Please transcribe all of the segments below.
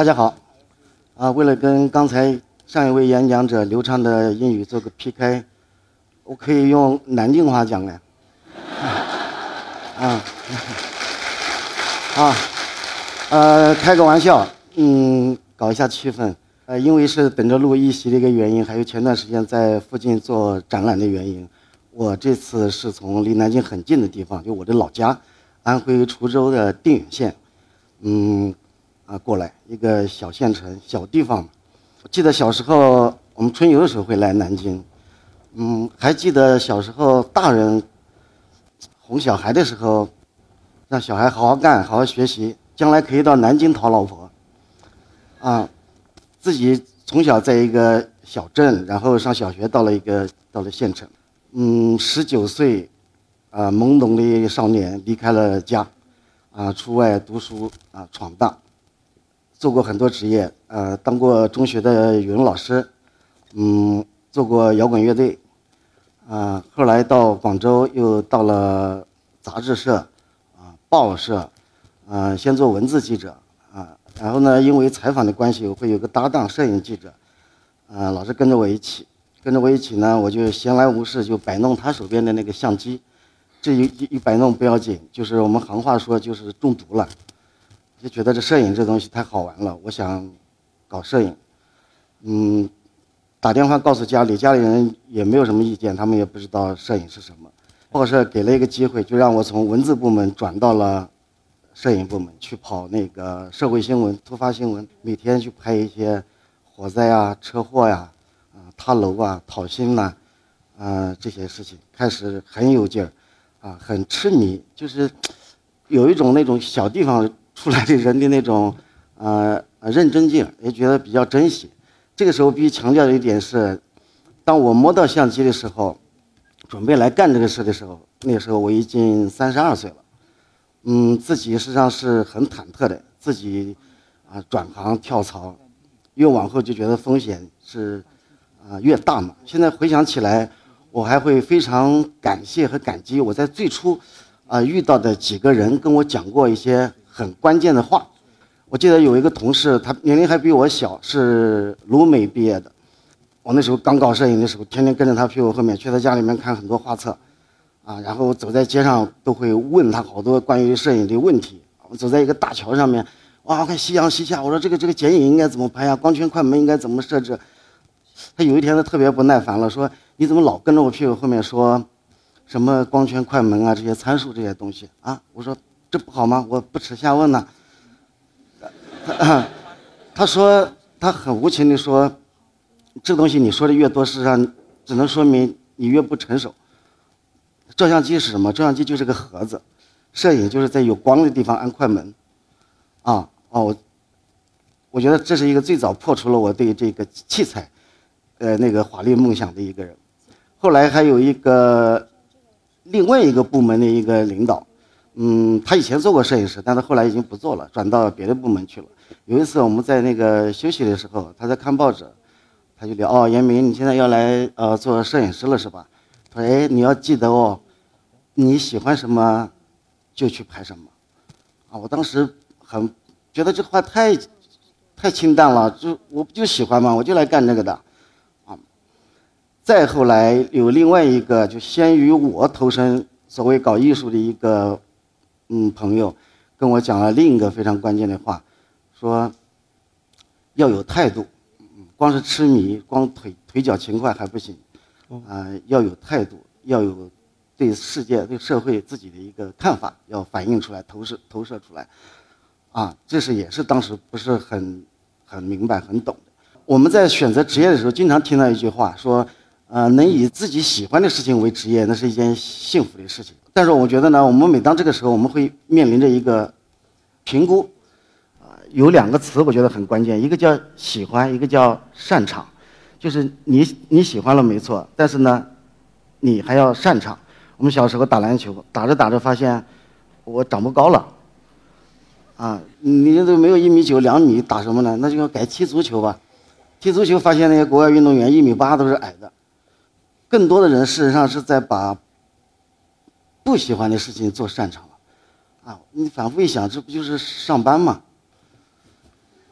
大家好，啊，为了跟刚才上一位演讲者流畅的英语做个 PK，我可以用南京话讲哎。啊，啊，呃，开个玩笑，嗯，搞一下气氛。呃，因为是等着录一席的一个原因，还有前段时间在附近做展览的原因，我这次是从离南京很近的地方，就我的老家，安徽滁州的定远县，嗯，啊，过来一个小县城、小地方。我记得小时候我们春游的时候会来南京，嗯，还记得小时候大人。哄小孩的时候，让小孩好好干，好好学习，将来可以到南京讨老婆。啊，自己从小在一个小镇，然后上小学，到了一个到了县城。嗯，十九岁，啊，懵懂的少年离开了家，啊，出外读书啊，闯荡，做过很多职业，呃，当过中学的语文老师，嗯，做过摇滚乐队。啊，后来到广州，又到了杂志社，啊，报社，啊，先做文字记者，啊，然后呢，因为采访的关系，我会有个搭档摄影记者，啊，老是跟着我一起，跟着我一起呢，我就闲来无事就摆弄他手边的那个相机，这一一摆弄不要紧，就是我们行话说就是中毒了，就觉得这摄影这东西太好玩了，我想搞摄影，嗯。打电话告诉家里，家里人也没有什么意见，他们也不知道摄影是什么。报社给了一个机会，就让我从文字部门转到了摄影部门去跑那个社会新闻、突发新闻，每天去拍一些火灾啊、车祸呀、啊塌楼啊、讨薪呐，啊这些事情。开始很有劲儿，啊很痴迷，就是有一种那种小地方出来的人的那种呃认真劲，也觉得比较珍惜。这个时候必须强调的一点是，当我摸到相机的时候，准备来干这个事的时候，那个时候我已经三十二岁了，嗯，自己实际上是很忐忑的，自己啊转行跳槽，越往后就觉得风险是啊越大嘛。现在回想起来，我还会非常感谢和感激我在最初啊遇到的几个人跟我讲过一些很关键的话。我记得有一个同事，他年龄还比我小，是鲁美毕业的。我那时候刚搞摄影的时候，天天跟着他屁股后面去他家里面看很多画册，啊，然后走在街上都会问他好多关于摄影的问题。我走在一个大桥上面，哇，我看夕阳西下，我说这个这个剪影应该怎么拍呀？光圈快门应该怎么设置？他有一天他特别不耐烦了，说你怎么老跟着我屁股后面说，什么光圈快门啊这些参数这些东西啊？我说这不好吗？我不耻下问呢。他说，他很无情地说，这东西你说的越多，事实上只能说明你越不成熟。照相机是什么？照相机就是个盒子，摄影就是在有光的地方按快门。啊，哦，我我觉得这是一个最早破除了我对这个器材，呃，那个华丽梦想的一个人。后来还有一个另外一个部门的一个领导。嗯，他以前做过摄影师，但是后来已经不做了，转到别的部门去了。有一次我们在那个休息的时候，他在看报纸，他就聊：“哦，严明，你现在要来呃做摄影师了是吧？”他说：“哎，你要记得哦，你喜欢什么，就去拍什么。”啊，我当时很觉得这话太太清淡了，就我不就喜欢嘛？我就来干这个的，啊。再后来有另外一个，就先于我投身所谓搞艺术的一个。嗯，朋友跟我讲了另一个非常关键的话，说要有态度，光是痴迷、光腿腿脚勤快还不行，啊，要有态度，要有对世界、对社会自己的一个看法，要反映出来、投射、投射出来，啊，这是也是当时不是很很明白、很懂的。我们在选择职业的时候，经常听到一句话，说，呃，能以自己喜欢的事情为职业，那是一件幸福的事情。但是我觉得呢，我们每当这个时候，我们会面临着一个评估，啊，有两个词我觉得很关键，一个叫喜欢，一个叫擅长，就是你你喜欢了没错，但是呢，你还要擅长。我们小时候打篮球，打着打着发现我长不高了，啊，你都没有一米九两米，打什么呢？那就要改踢足球吧。踢足球发现那些国外运动员一米八都是矮的，更多的人事实上是在把。不喜欢的事情做擅长了，啊，你反复一想，这不就是上班吗？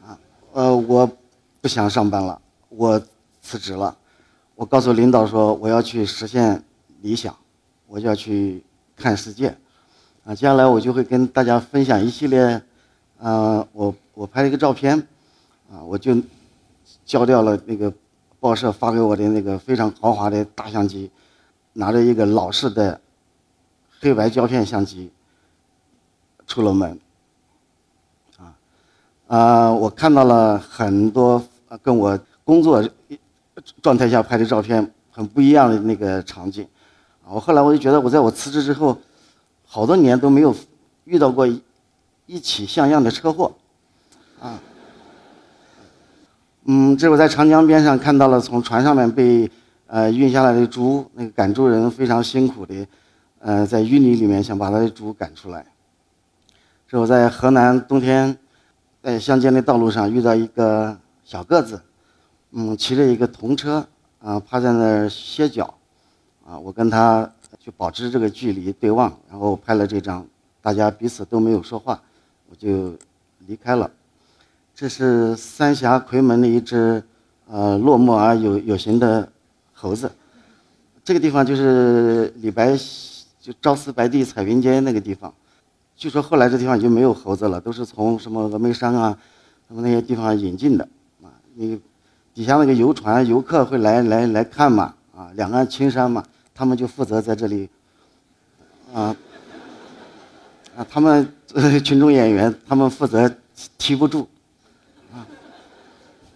啊，呃我不想上班了，我辞职了。我告诉领导说我要去实现理想，我就要去看世界。啊，接下来我就会跟大家分享一系列，啊，我我拍了一个照片，啊，我就交掉了那个报社发给我的那个非常豪华的大相机，拿着一个老式的黑白胶片相机出了门。啊，啊，我看到了很多跟我工作状态下拍的照片很不一样的那个场景。啊，我后来我就觉得，我在我辞职之后。好多年都没有遇到过一起像样的车祸，啊，嗯，这我在长江边上看到了从船上面被呃运下来的猪，那个赶猪人非常辛苦的，呃，在淤泥里面想把他的猪赶出来。这我在河南冬天在乡间的道路上遇到一个小个子，嗯，骑着一个童车啊，趴在那儿歇脚，啊，我跟他。就保持这个距离对望，然后拍了这张，大家彼此都没有说话，我就离开了。这是三峡夔门的一只呃落寞而有有型的猴子。这个地方就是李白就朝辞白帝彩云间那个地方。据说后来这地方已经没有猴子了，都是从什么峨眉山啊，什么那些地方引进的啊。你底下那个游船，游客会来来来看嘛啊，两岸青山嘛。他们就负责在这里，啊，啊，他们 群众演员，他们负责提不住，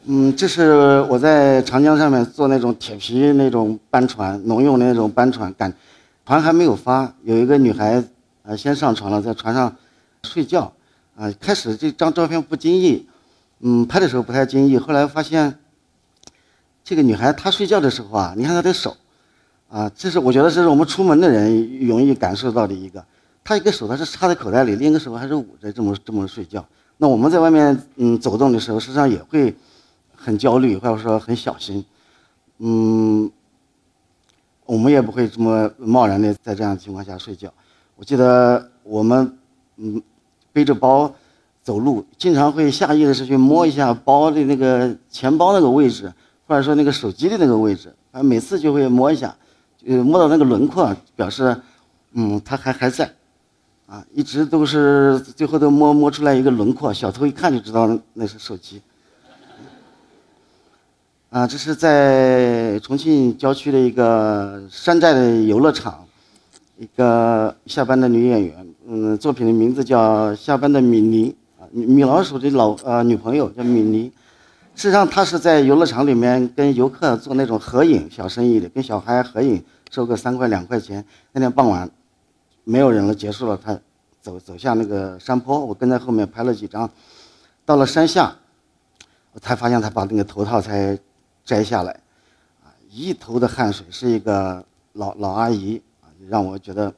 嗯，这是我在长江上面坐那种铁皮那种帆船，农用的那种帆船，赶船还没有发，有一个女孩啊先上船了，在船上睡觉，啊，开始这张照片不经意，嗯，拍的时候不太经意，后来发现这个女孩她睡觉的时候啊，你看她的手。啊，这是我觉得这是我们出门的人容易感受到的一个，他一个手他是插在口袋里，另一个手还是捂着这么这么睡觉。那我们在外面嗯走动的时候，实际上也会很焦虑或者说很小心，嗯，我们也不会这么贸然的在这样的情况下睡觉。我记得我们嗯背着包走路，经常会下意识去摸一下包的那个钱包那个位置，或者说那个手机的那个位置，啊，每次就会摸一下。呃，摸到那个轮廓，表示，嗯，他还还在，啊，一直都是最后都摸摸出来一个轮廓，小偷一看就知道那是手机。啊，这是在重庆郊区的一个山寨的游乐场，一个下班的女演员，嗯，作品的名字叫《下班的米妮》，啊，米老鼠的老呃女朋友叫米妮。实际上，她是在游乐场里面跟游客做那种合影小生意的，跟小孩合影，收个三块两块钱。那天傍晚，没有人了，结束了，他走走下那个山坡，我跟在后面拍了几张。到了山下，我才发现他把那个头套才摘下来，啊，一头的汗水，是一个老老阿姨啊，让我觉得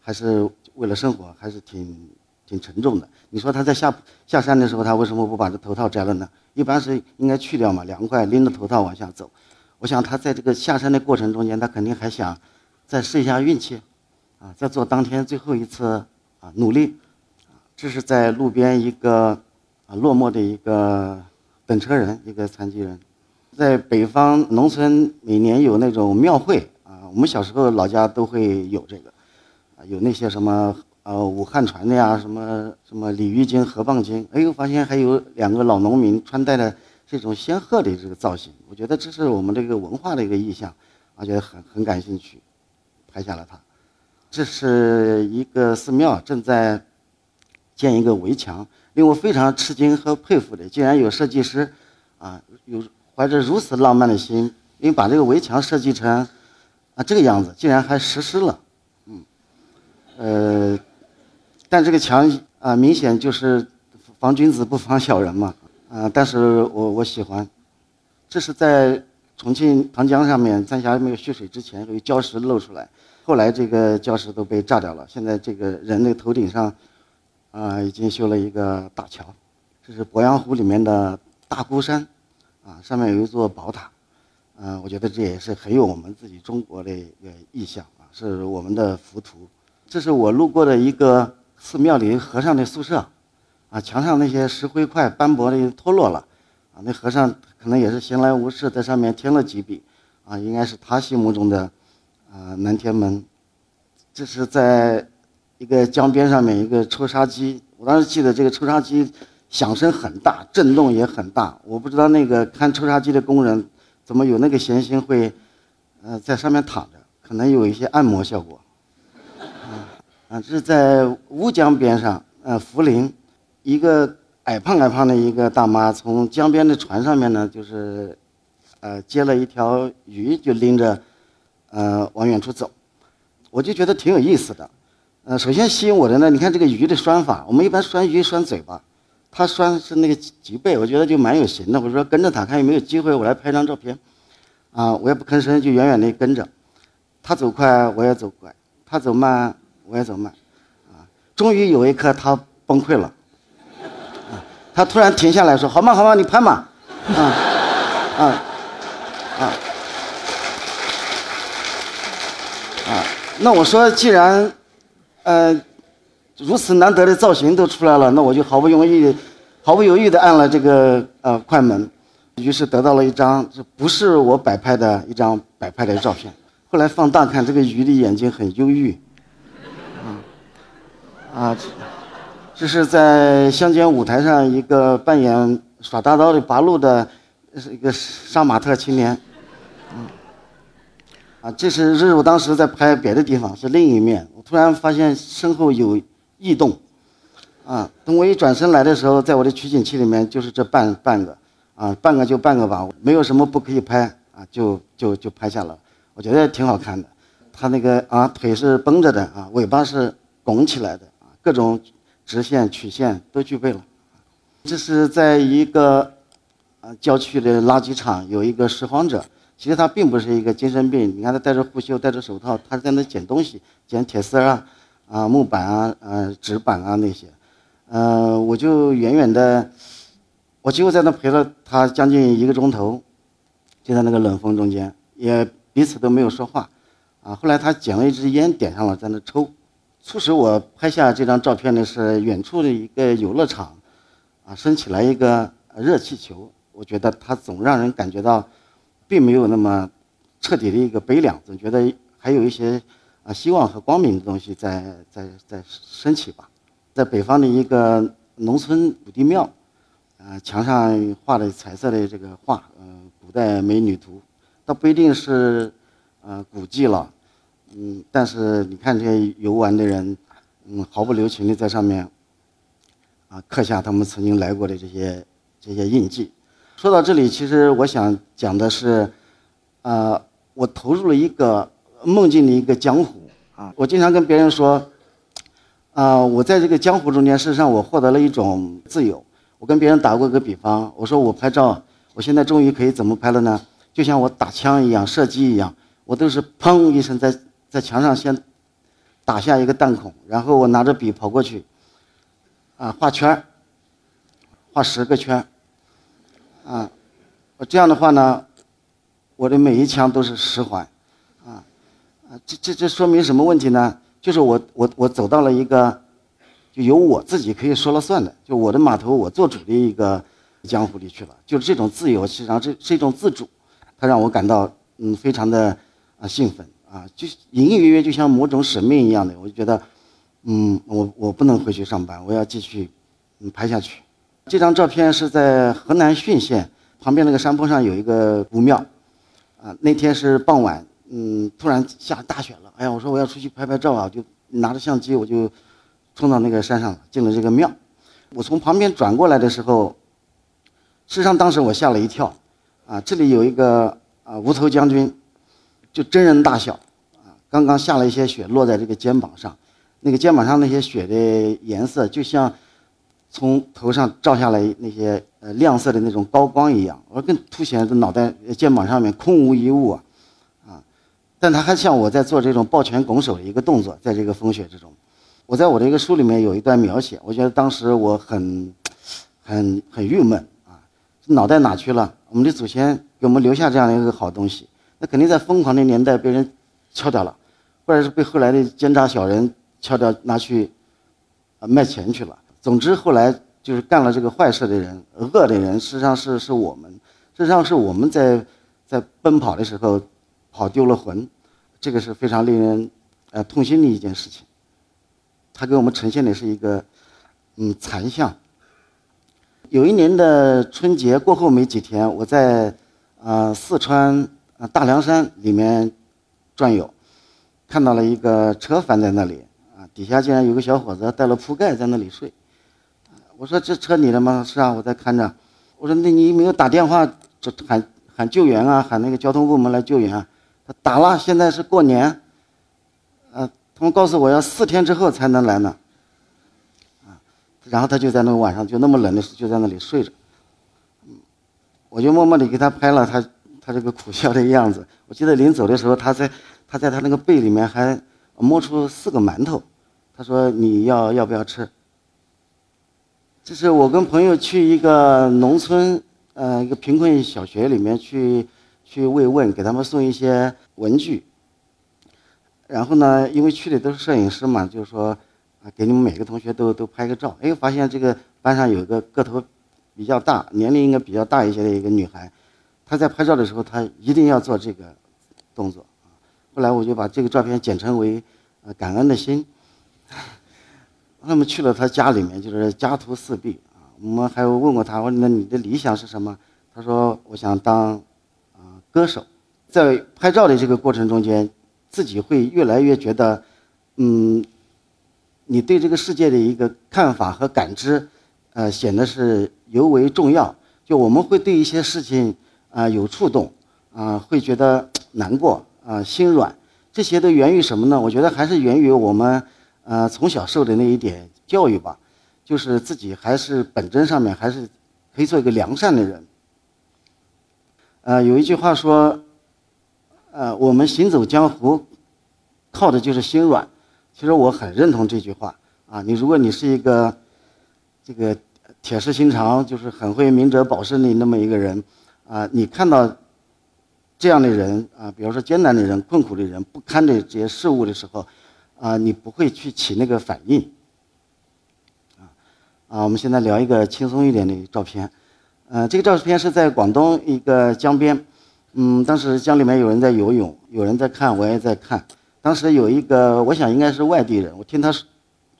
还是为了生活，还是挺挺沉重的。你说他在下下山的时候，他为什么不把这头套摘了呢？一般是应该去掉嘛，凉快，拎着头套往下走。我想他在这个下山的过程中间，他肯定还想再试一下运气，啊，再做当天最后一次啊努力。这是在路边一个啊落寞的一个等车人，一个残疾人。在北方农村，每年有那种庙会啊，我们小时候老家都会有这个，啊，有那些什么。呃，武汉传的呀，什么什么鲤鱼精、河蚌精，哎呦，发现还有两个老农民穿戴的这种仙鹤的这个造型，我觉得这是我们这个文化的一个意象，而且很很感兴趣，拍下了它。这是一个寺庙正在建一个围墙，令我非常吃惊和佩服的，竟然有设计师啊，有怀着如此浪漫的心，因为把这个围墙设计成啊这个样子，竟然还实施了，嗯，呃。但这个墙啊，明显就是防君子不防小人嘛，啊！但是我我喜欢，这是在重庆长江上面，三峡没有蓄水之前，有礁石露出来，后来这个礁石都被炸掉了。现在这个人的头顶上，啊，已经修了一个大桥。这是鄱阳湖里面的大孤山，啊，上面有一座宝塔，嗯，我觉得这也是很有我们自己中国的一个意象啊，是我们的浮屠。这是我路过的一个。寺庙里和尚的宿舍，啊，墙上那些石灰块斑驳的脱落了，啊，那和尚可能也是闲来无事，在上面添了几笔，啊，应该是他心目中的啊南天门。这是在一个江边上面一个抽沙机，我当时记得这个抽沙机响声很大，震动也很大。我不知道那个看抽沙机的工人怎么有那个闲心会，呃，在上面躺着，可能有一些按摩效果。啊，这是在乌江边上，呃，涪陵，一个矮胖矮胖的一个大妈从江边的船上面呢，就是，呃，接了一条鱼，就拎着，呃，往远处走。我就觉得挺有意思的，呃，首先吸引我的呢，你看这个鱼的拴法，我们一般拴鱼拴嘴巴，他拴的是那个脊背，我觉得就蛮有型的。我说跟着他看有没有机会，我来拍张照片，啊，我也不吭声，就远远的跟着，他走快我也走快，他走慢我也走慢，啊，终于有一刻他崩溃了，啊，他突然停下来说：“好嘛好嘛，你拍嘛，啊啊，啊，啊。”那我说，既然，呃，如此难得的造型都出来了，那我就毫不犹豫、毫不犹豫地按了这个呃快门，于是得到了一张这不是我摆拍的一张摆拍的照片。后来放大看，这个鱼的眼睛很忧郁，啊，啊，这是在乡间舞台上一个扮演耍大刀的八路的，是一个杀马特青年。啊，这是这是我当时在拍别的地方，是另一面。我突然发现身后有异动，啊，等我一转身来的时候，在我的取景器里面就是这半半个，啊，半个就半个吧，没有什么不可以拍，啊，就就就拍下了。我觉得挺好看的。他那个啊，腿是绷着的啊，尾巴是拱起来的啊，各种直线曲线都具备了。这是在一个啊郊区的垃圾场，有一个拾荒者。其实他并不是一个精神病，你看他戴着护袖，戴着手套，他在那捡东西，捡铁丝啊，啊木板啊，呃纸板啊那些，呃我就远远的，我几乎在那陪了他将近一个钟头，就在那个冷风中间，也彼此都没有说话，啊后来他捡了一支烟点上了，在那抽，促使我拍下这张照片的是远处的一个游乐场，啊升起来一个热气球，我觉得它总让人感觉到。并没有那么彻底的一个悲凉，总觉得还有一些啊希望和光明的东西在在在升起吧。在北方的一个农村土地庙，啊墙上画的彩色的这个画，嗯，古代美女图，倒不一定是呃古迹了，嗯，但是你看这些游玩的人，嗯，毫不留情的在上面啊刻下他们曾经来过的这些这些印记。说到这里，其实我想讲的是，呃，我投入了一个梦境的一个江湖啊。我经常跟别人说，啊，我在这个江湖中间，事实上我获得了一种自由。我跟别人打过一个比方，我说我拍照，我现在终于可以怎么拍了呢？就像我打枪一样，射击一样，我都是砰一声在在墙上先打下一个弹孔，然后我拿着笔跑过去，啊，画圈画十个圈啊，这样的话呢，我的每一枪都是十环，这这这说明什么问题呢？就是我我我走到了一个，就由我自己可以说了算的，就我的码头我做主的一个江湖里去了。就是这种自由，实际上这是一种自主，它让我感到嗯非常的啊兴奋啊，就隐隐约约就像某种使命一样的，我就觉得，嗯，我我不能回去上班，我要继续嗯拍下去。这张照片是在河南浚县旁边那个山坡上有一个古庙，啊，那天是傍晚，嗯，突然下大雪了，哎呀，我说我要出去拍拍照啊，就拿着相机我就冲到那个山上进了这个庙。我从旁边转过来的时候，事实上当时我吓了一跳，啊，这里有一个啊无头将军，就真人大小，啊，刚刚下了一些雪落在这个肩膀上，那个肩膀上那些雪的颜色就像。从头上照下来那些呃亮色的那种高光一样，而更凸显的脑袋肩膀上面空无一物，啊，但他还像我在做这种抱拳拱手的一个动作，在这个风雪之中，我在我的一个书里面有一段描写，我觉得当时我很很很郁闷啊，脑袋哪去了？我们的祖先给我们留下这样的一个好东西，那肯定在疯狂的年代被人敲掉了，或者是被后来的奸诈小人敲掉拿去啊卖钱去了。总之，后来就是干了这个坏事的人、恶的人，实际上是是我们，实际上是我们在在奔跑的时候跑丢了魂，这个是非常令人呃痛心的一件事情。他给我们呈现的是一个嗯残像。有一年的春节过后没几天，我在呃四川呃大凉山里面转悠，看到了一个车翻在那里啊，底下竟然有个小伙子带了铺盖在那里睡。我说这车你的吗？是啊，我在看着。我说那你没有打电话，就喊喊救援啊，喊那个交通部门来救援啊。他打了，现在是过年，呃，他们告诉我要四天之后才能来呢。啊，然后他就在那个晚上就那么冷的时候就在那里睡着。我就默默地给他拍了他他这个苦笑的样子。我记得临走的时候，他在他在他那个被里面还摸出四个馒头，他说你要要不要吃？这是我跟朋友去一个农村，呃，一个贫困小学里面去去慰问，给他们送一些文具。然后呢，因为去的都是摄影师嘛，就是说，啊，给你们每个同学都都拍个照。哎，发现这个班上有一个个头比较大，年龄应该比较大一些的一个女孩，她在拍照的时候，她一定要做这个动作。后来我就把这个照片剪成为感恩的心。那么去了他家里面，就是家徒四壁啊。我们还有问过他，我说那你的理想是什么？他说我想当歌手。在拍照的这个过程中间，自己会越来越觉得，嗯，你对这个世界的一个看法和感知，呃，显得是尤为重要。就我们会对一些事情啊有触动啊，会觉得难过啊，心软。这些都源于什么呢？我觉得还是源于我们。呃，从小受的那一点教育吧，就是自己还是本真上面还是可以做一个良善的人。呃，有一句话说，呃，我们行走江湖，靠的就是心软。其实我很认同这句话啊。你如果你是一个这个铁石心肠，就是很会明哲保身的那么一个人啊，你看到这样的人啊，比如说艰难的人、困苦的人、不堪的这些事物的时候。啊，你不会去起那个反应，啊，啊，我们现在聊一个轻松一点的照片，呃，这个照片是在广东一个江边，嗯，当时江里面有人在游泳，有人在看，我也在看。当时有一个，我想应该是外地人，我听他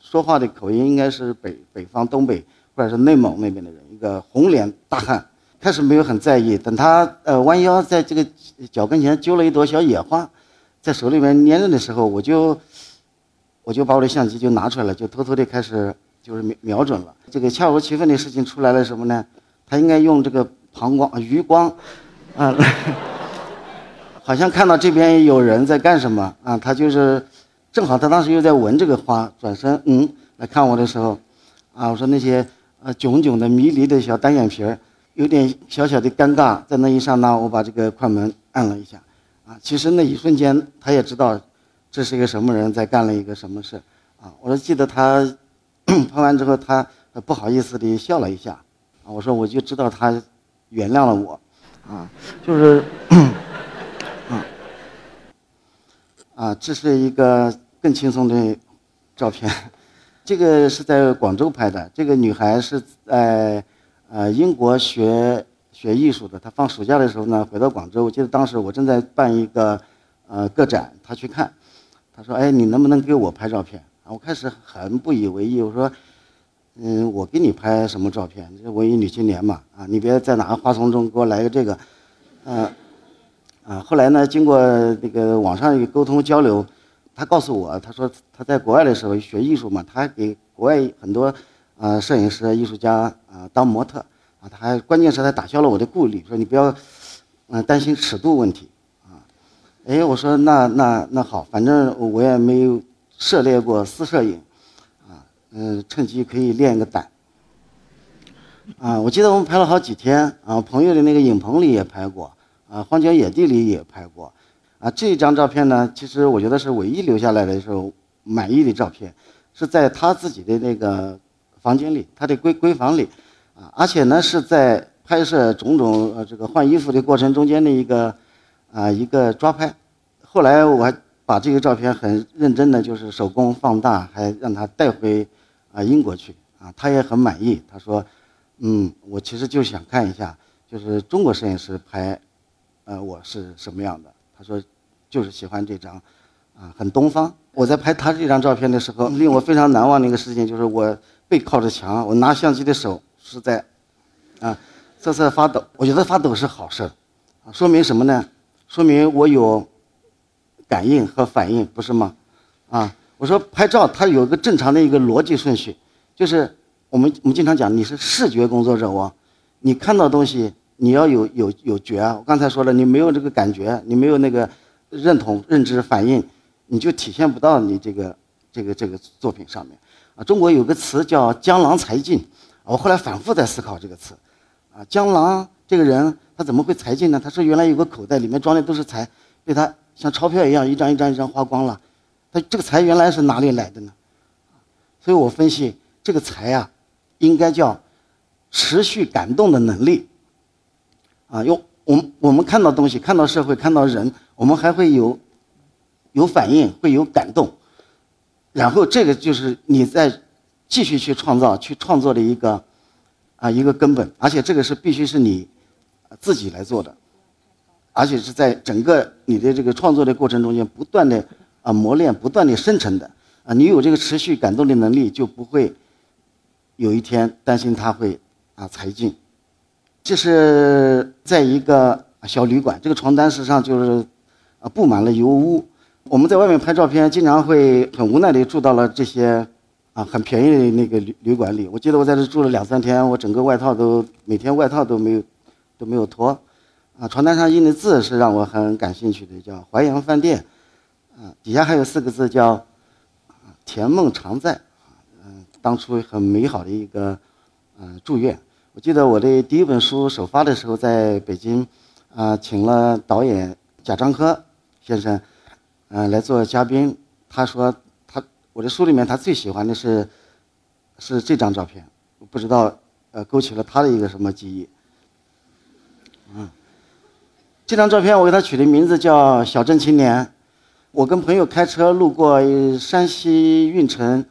说话的口音应该是北北方东北或者是内蒙那边的人，一个红脸大汉。开始没有很在意，等他呃弯腰在这个脚跟前揪了一朵小野花，在手里面捏着的时候，我就。我就把我的相机就拿出来了，就偷偷的开始就是瞄瞄准了。这个恰如其分的事情出来了什么呢？他应该用这个膀光余光，啊，好像看到这边有人在干什么啊？他就是正好他当时又在闻这个花，转身嗯来看我的时候，啊，我说那些呃炯炯的迷离的小单眼皮儿，有点小小的尴尬。在那一刹那，我把这个快门按了一下，啊，其实那一瞬间他也知道。这是一个什么人在干了一个什么事啊？我说记得他 拍完之后，他不好意思的笑了一下。我说我就知道他原谅了我啊，就是啊啊，这是一个更轻松的照片。这个是在广州拍的，这个女孩是在呃英国学学艺术的。她放暑假的时候呢，回到广州。我记得当时我正在办一个呃个展，她去看。她说：“哎，你能不能给我拍照片？”，我开始很不以为意。我说：“嗯，我给你拍什么照片？这文艺女青年嘛，啊，你别在哪个花丛中给我来个这个，嗯，啊。”后来呢，经过那个网上一个沟通交流，他告诉我，他说他在国外的时候学艺术嘛，他给国外很多啊摄影师、艺术家啊当模特啊，他还关键是他打消了我的顾虑，说你不要嗯担心尺度问题啊。哎，我说那那那好，反正我也没有涉猎过私摄影，嗯，趁机可以练个胆。啊，我记得我们拍了好几天，啊，朋友的那个影棚里也拍过，啊，荒郊野地里也拍过，啊，这张照片呢，其实我觉得是唯一留下来的时候满意的照片，是在他自己的那个房间里，他的闺闺房里，啊，而且呢是在拍摄种种呃这个换衣服的过程中间的一个。啊，一个抓拍，后来我还把这个照片很认真的就是手工放大，还让他带回啊英国去啊。他也很满意。他说，嗯，我其实就想看一下，就是中国摄影师拍，呃，我是什么样的。他说，就是喜欢这张，啊，很东方。我在拍他这张照片的时候，令我非常难忘的一个事情就是我背靠着墙，我拿相机的手是在，啊，瑟瑟发抖。我觉得发抖是好事啊，说明什么呢？说明我有感应和反应，不是吗？啊，我说拍照它有一个正常的一个逻辑顺序。就是我们我们经常讲，你是视觉工作者哦，你看到东西，你要有有有觉啊。我刚才说了，你没有这个感觉，你没有那个认同、认知、反应，你就体现不到你这个这个这个作品上面。啊，中国有个词叫“江郎才尽”，我后来反复在思考这个词。啊，江郎这个人他怎么会才尽呢？他说原来有个口袋，里面装的都是财，被他像钞票一样一张一张一张花光了。他这个财原来是哪里来的呢？所以我分析。这个才啊，应该叫持续感动的能力啊。用我们我们看到东西，看到社会，看到人，我们还会有有反应，会有感动。然后这个就是你在继续去创造、去创作的一个啊一个根本，而且这个是必须是你自己来做的，而且是在整个你的这个创作的过程中间不断的啊磨练、不断的生成的啊。你有这个持续感动的能力，就不会。有一天担心他会啊财尽，这是在一个小旅馆，这个床单实际上就是啊布满了油污。我们在外面拍照片，经常会很无奈地住到了这些啊很便宜的那个旅旅馆里。我记得我在这住了两三天，我整个外套都每天外套都没有都没有脱，啊床单上印的字是让我很感兴趣的，叫淮阳饭店，嗯底下还有四个字叫甜梦常在。嗯当初很美好的一个，嗯，祝愿。我记得我的第一本书首发的时候，在北京，啊，请了导演贾樟柯先生，嗯，来做嘉宾。他说他我的书里面他最喜欢的是，是这张照片。不知道呃勾起了他的一个什么记忆。嗯，这张照片我给他取的名字叫《小镇青年》。我跟朋友开车路过山西运城。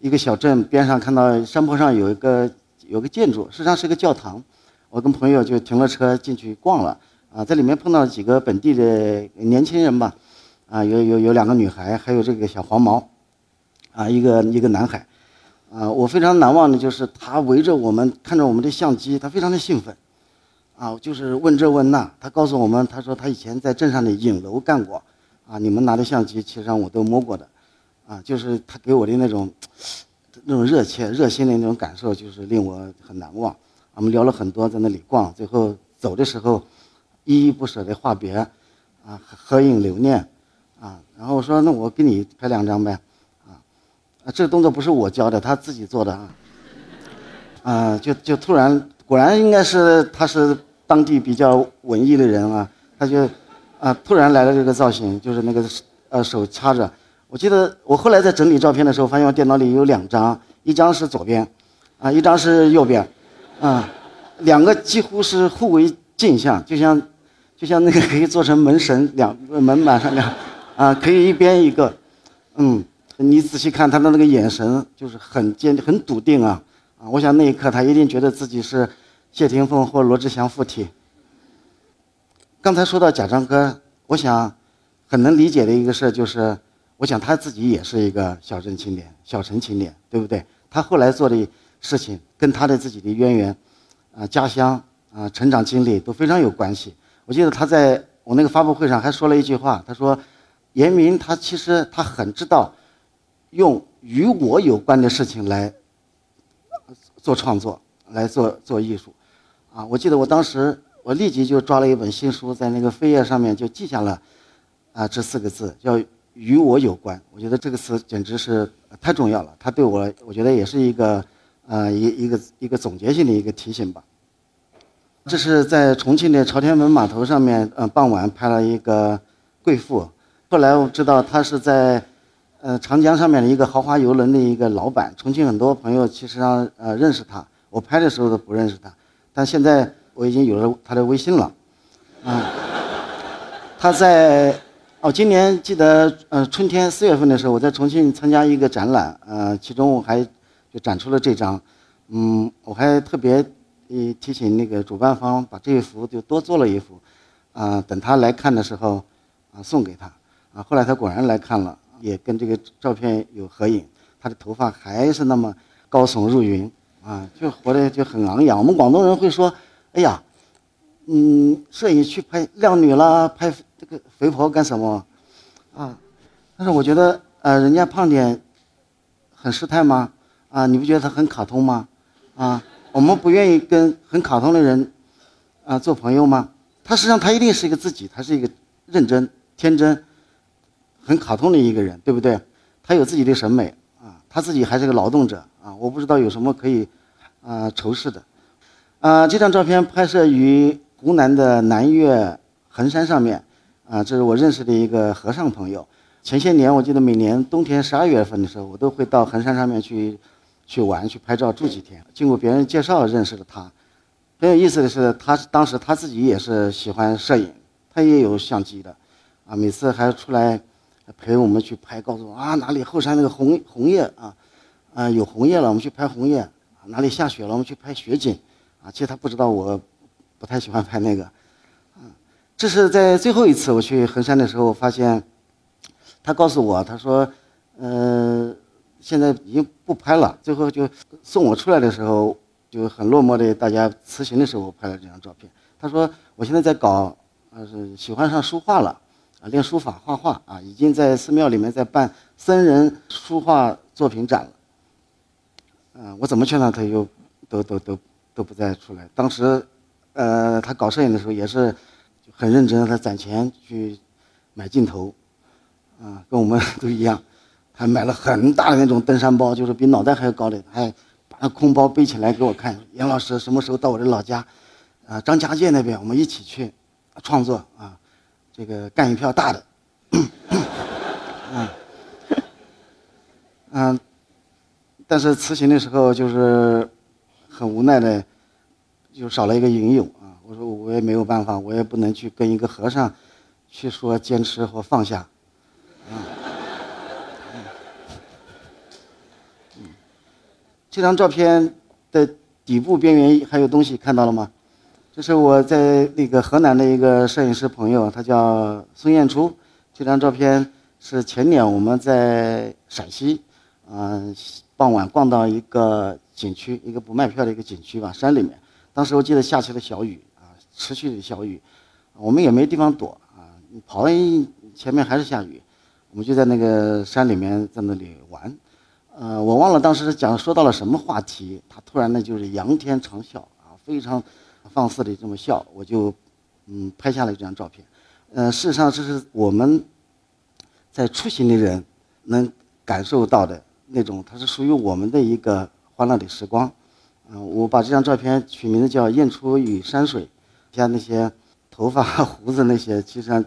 一个小镇边上看到山坡上有一个有个建筑，实际上是个教堂。我跟朋友就停了车进去逛了，啊，在里面碰到几个本地的年轻人吧，啊，有有有两个女孩，还有这个小黄毛，啊，一个一个男孩，啊，我非常难忘的就是他围着我们看着我们的相机，他非常的兴奋，啊，就是问这问那，他告诉我们，他说他以前在镇上的影楼干过，啊，你们拿的相机其实上我都摸过的。啊，就是他给我的那种，那种热切、热心的那种感受，就是令我很难忘。我们聊了很多，在那里逛，最后走的时候，依依不舍的话别，啊，合影留念，啊，然后我说那我给你拍两张呗，啊，啊，这个动作不是我教的，他自己做的啊，啊，就就突然，果然应该是他是当地比较文艺的人啊，他就，啊，突然来了这个造型，就是那个呃手掐着。我记得我后来在整理照片的时候，发现我电脑里有两张，一张是左边，啊，一张是右边，啊，两个几乎是互为镜像，就像，就像那个 可以做成门神两门板上两，啊，可以一边一个，嗯，你仔细看他的那个眼神，就是很坚很笃定啊，啊，我想那一刻他一定觉得自己是谢霆锋或罗志祥附体。刚才说到贾樟柯，我想很能理解的一个事就是。我想他自己也是一个小镇青年、小城青年，对不对？他后来做的事情跟他的自己的渊源、啊家乡、啊成长经历都非常有关系。我记得他在我那个发布会上还说了一句话，他说：“严明他其实他很知道用与我有关的事情来做创作、来做做艺术。”啊，我记得我当时我立即就抓了一本新书，在那个扉页上面就记下了啊这四个字，叫。与我有关，我觉得这个词简直是太重要了。它对我，我觉得也是一个，呃，一一个一个总结性的一个提醒吧。这是在重庆的朝天门码头上面，呃，傍晚拍了一个贵妇。后来我知道他是在，呃，长江上面的一个豪华游轮的一个老板。重庆很多朋友其实上呃认识他，我拍的时候都不认识他，但现在我已经有了他的微信了，啊，他在。哦，今年记得，呃，春天四月份的时候，我在重庆参加一个展览，呃，其中我还就展出了这张，嗯，我还特别呃提醒那个主办方把这一幅就多做了一幅，啊，等他来看的时候，啊送给他，啊，后来他果然来看了，也跟这个照片有合影，他的头发还是那么高耸入云，啊，就活得就很昂扬。我们广东人会说，哎呀，嗯，摄影去拍靓女啦，拍这个肥婆干什么？啊，但是我觉得，呃，人家胖点，很失态吗？啊，你不觉得他很卡通吗？啊，我们不愿意跟很卡通的人，啊，做朋友吗？他实际上他一定是一个自己，他是一个认真、天真、很卡通的一个人，对不对？他有自己的审美啊，他自己还是个劳动者啊，我不知道有什么可以，啊，仇视的。啊，这张照片拍摄于湖南的南岳衡山上面，啊，这是我认识的一个和尚朋友。前些年我记得每年冬天十二月份的时候，我都会到衡山上面去。去玩去拍照住几天，经过别人介绍认识了他。很有意思的是，他当时他自己也是喜欢摄影，他也有相机的，啊，每次还出来陪我们去拍，告诉我啊哪里后山那个红红叶啊，啊有红叶了，我们去拍红叶；哪里下雪了，我们去拍雪景。啊，其实他不知道我不太喜欢拍那个，这是在最后一次我去衡山的时候发现，他告诉我，他说，呃。现在已经不拍了，最后就送我出来的时候就很落寞的，大家辞行的时候拍了这张照片。他说我现在在搞，呃，喜欢上书画了，啊，练书法画画啊，已经在寺庙里面在办僧人书画作品展了。嗯，我怎么劝他，他又都都都都不再出来。当时，呃，他搞摄影的时候也是很认真，他攒钱去买镜头，啊，跟我们 都一样。还买了很大的那种登山包，就是比脑袋还要高的，还把那空包背起来给我看。严老师什么时候到我的老家，啊，张家界那边，我们一起去创作啊，这个干一票大的。嗯，嗯，但是辞行的时候就是很无奈的，就少了一个影友啊。我说我也没有办法，我也不能去跟一个和尚去说坚持或放下。这张照片的底部边缘还有东西，看到了吗？这是我在那个河南的一个摄影师朋友，他叫孙彦初。这张照片是前年我们在陕西，嗯，傍晚逛到一个景区，一个不卖票的一个景区吧，山里面。当时我记得下起了小雨啊，持续的小雨，我们也没地方躲啊，跑一前面还是下雨，我们就在那个山里面在那里玩。呃，我忘了当时讲说到了什么话题，他突然呢就是仰天长啸啊，非常放肆的这么笑，我就嗯拍下了这张照片。呃，事实上这是我们在出行的人能感受到的那种，它是属于我们的一个欢乐的时光。嗯，我把这张照片取名字叫《燕出与山水》，像那些头发 胡子那些，其实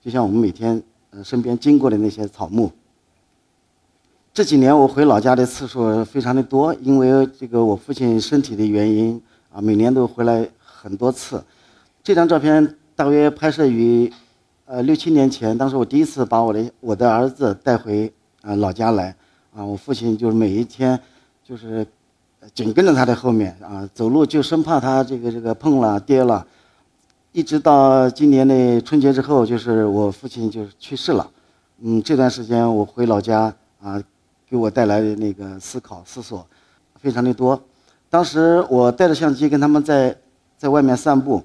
就像我们每天呃身边经过的那些草木。这几年我回老家的次数非常的多，因为这个我父亲身体的原因啊，每年都回来很多次。这张照片大约拍摄于呃六七年前，当时我第一次把我的我的儿子带回啊老家来啊，我父亲就是每一天就是紧跟着他的后面啊，走路就生怕他这个这个碰了跌了，一直到今年的春节之后，就是我父亲就是去世了。嗯，这段时间我回老家啊。给我带来的那个思考思索，非常的多。当时我带着相机跟他们在在外面散步，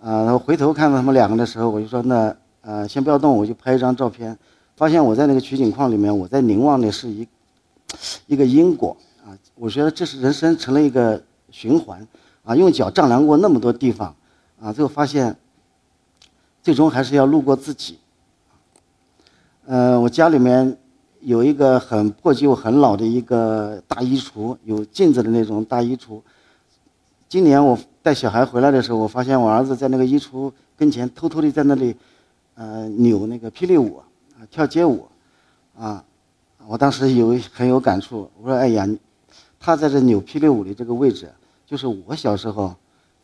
啊，然后回头看到他们两个的时候，我就说那呃先不要动，我就拍一张照片。发现我在那个取景框里面，我在凝望的是一一个因果啊。我觉得这是人生成了一个循环啊，用脚丈量过那么多地方啊，最后发现最终还是要路过自己。呃，我家里面。有一个很破旧、很老的一个大衣橱，有镜子的那种大衣橱。今年我带小孩回来的时候，我发现我儿子在那个衣橱跟前偷偷的在那里，呃，扭那个霹雳舞，啊，跳街舞，啊，我当时有很有感触。我说：“哎呀，他在这扭霹雳舞的这个位置，就是我小时候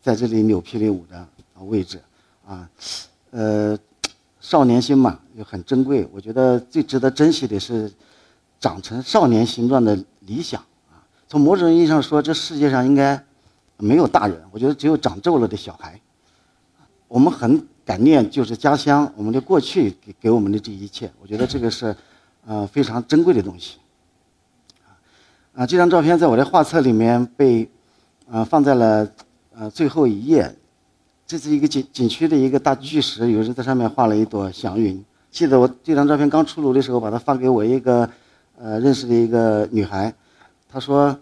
在这里扭霹雳舞的位置，啊，呃。”少年心嘛，就很珍贵。我觉得最值得珍惜的是长成少年形状的理想啊。从某种意义上说，这世界上应该没有大人，我觉得只有长皱了的小孩。我们很感念，就是家乡，我们的过去给给我们的这一切，我觉得这个是，呃，非常珍贵的东西。啊，这张照片在我的画册里面被，呃，放在了呃最后一页。这是一个景景区的一个大巨石，有人在上面画了一朵祥云。记得我这张照片刚出炉的时候，把它发给我一个呃认识的一个女孩，她说：“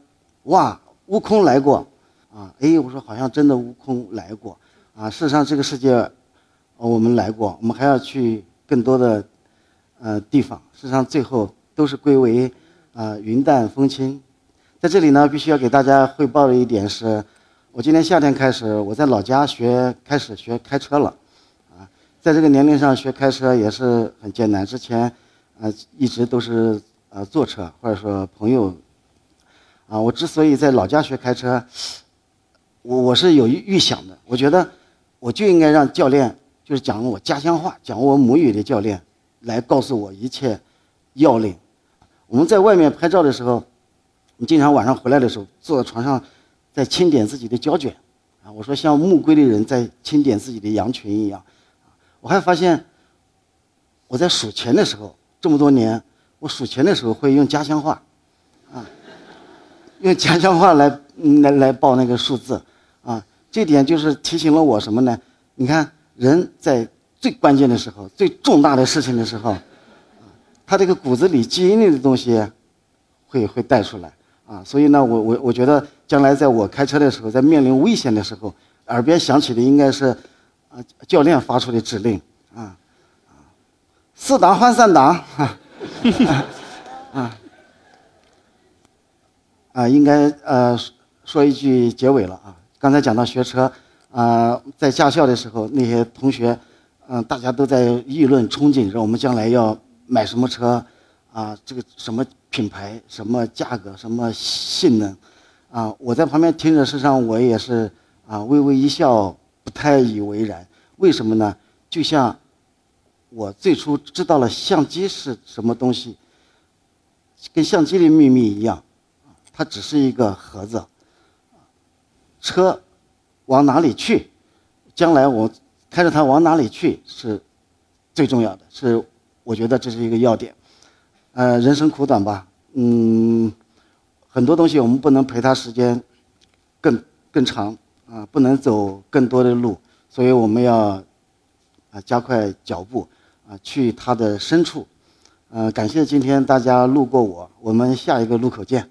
哇，悟空来过啊！”哎，我说好像真的悟空来过啊。事实上，这个世界我们来过，我们还要去更多的呃地方。事实上，最后都是归为。啊，云淡风轻，在这里呢，必须要给大家汇报的一点是，我今年夏天开始，我在老家学开始学开车了，啊，在这个年龄上学开车也是很艰难。之前，呃，一直都是呃坐车或者说朋友，啊，我之所以在老家学开车，我我是有预想的，我觉得我就应该让教练就是讲我家乡话、讲我母语的教练来告诉我一切要领。我们在外面拍照的时候，你经常晚上回来的时候坐在床上，在清点自己的胶卷，啊，我说像木归的人在清点自己的羊群一样，我还发现，我在数钱的时候，这么多年，我数钱的时候会用家乡话，啊，用家乡话来来来报那个数字，啊，这点就是提醒了我什么呢？你看人在最关键的时候、最重大的事情的时候。他这个骨子里基因里的东西，会会带出来。啊，所以呢，我我我觉得将来在我开车的时候，在面临危险的时候，耳边响起的应该是，啊，教练发出的指令。啊，啊四档换三档，啊，啊，应该呃说一句结尾了啊，刚才讲到学车啊，在驾校的时候，那些同学，嗯，大家都在议论憧憬着我们将来要。买什么车，啊，这个什么品牌、什么价格、什么性能，啊，我在旁边听着，事实上我也是啊，微微一笑，不太以为然。为什么呢？就像我最初知道了相机是什么东西，跟相机的秘密一样，它只是一个盒子。车往哪里去，将来我开着它往哪里去是最重要的，是。我觉得这是一个要点，呃，人生苦短吧，嗯，很多东西我们不能陪他时间更更长啊，不能走更多的路，所以我们要啊加快脚步啊去他的深处，呃，感谢今天大家路过我，我们下一个路口见。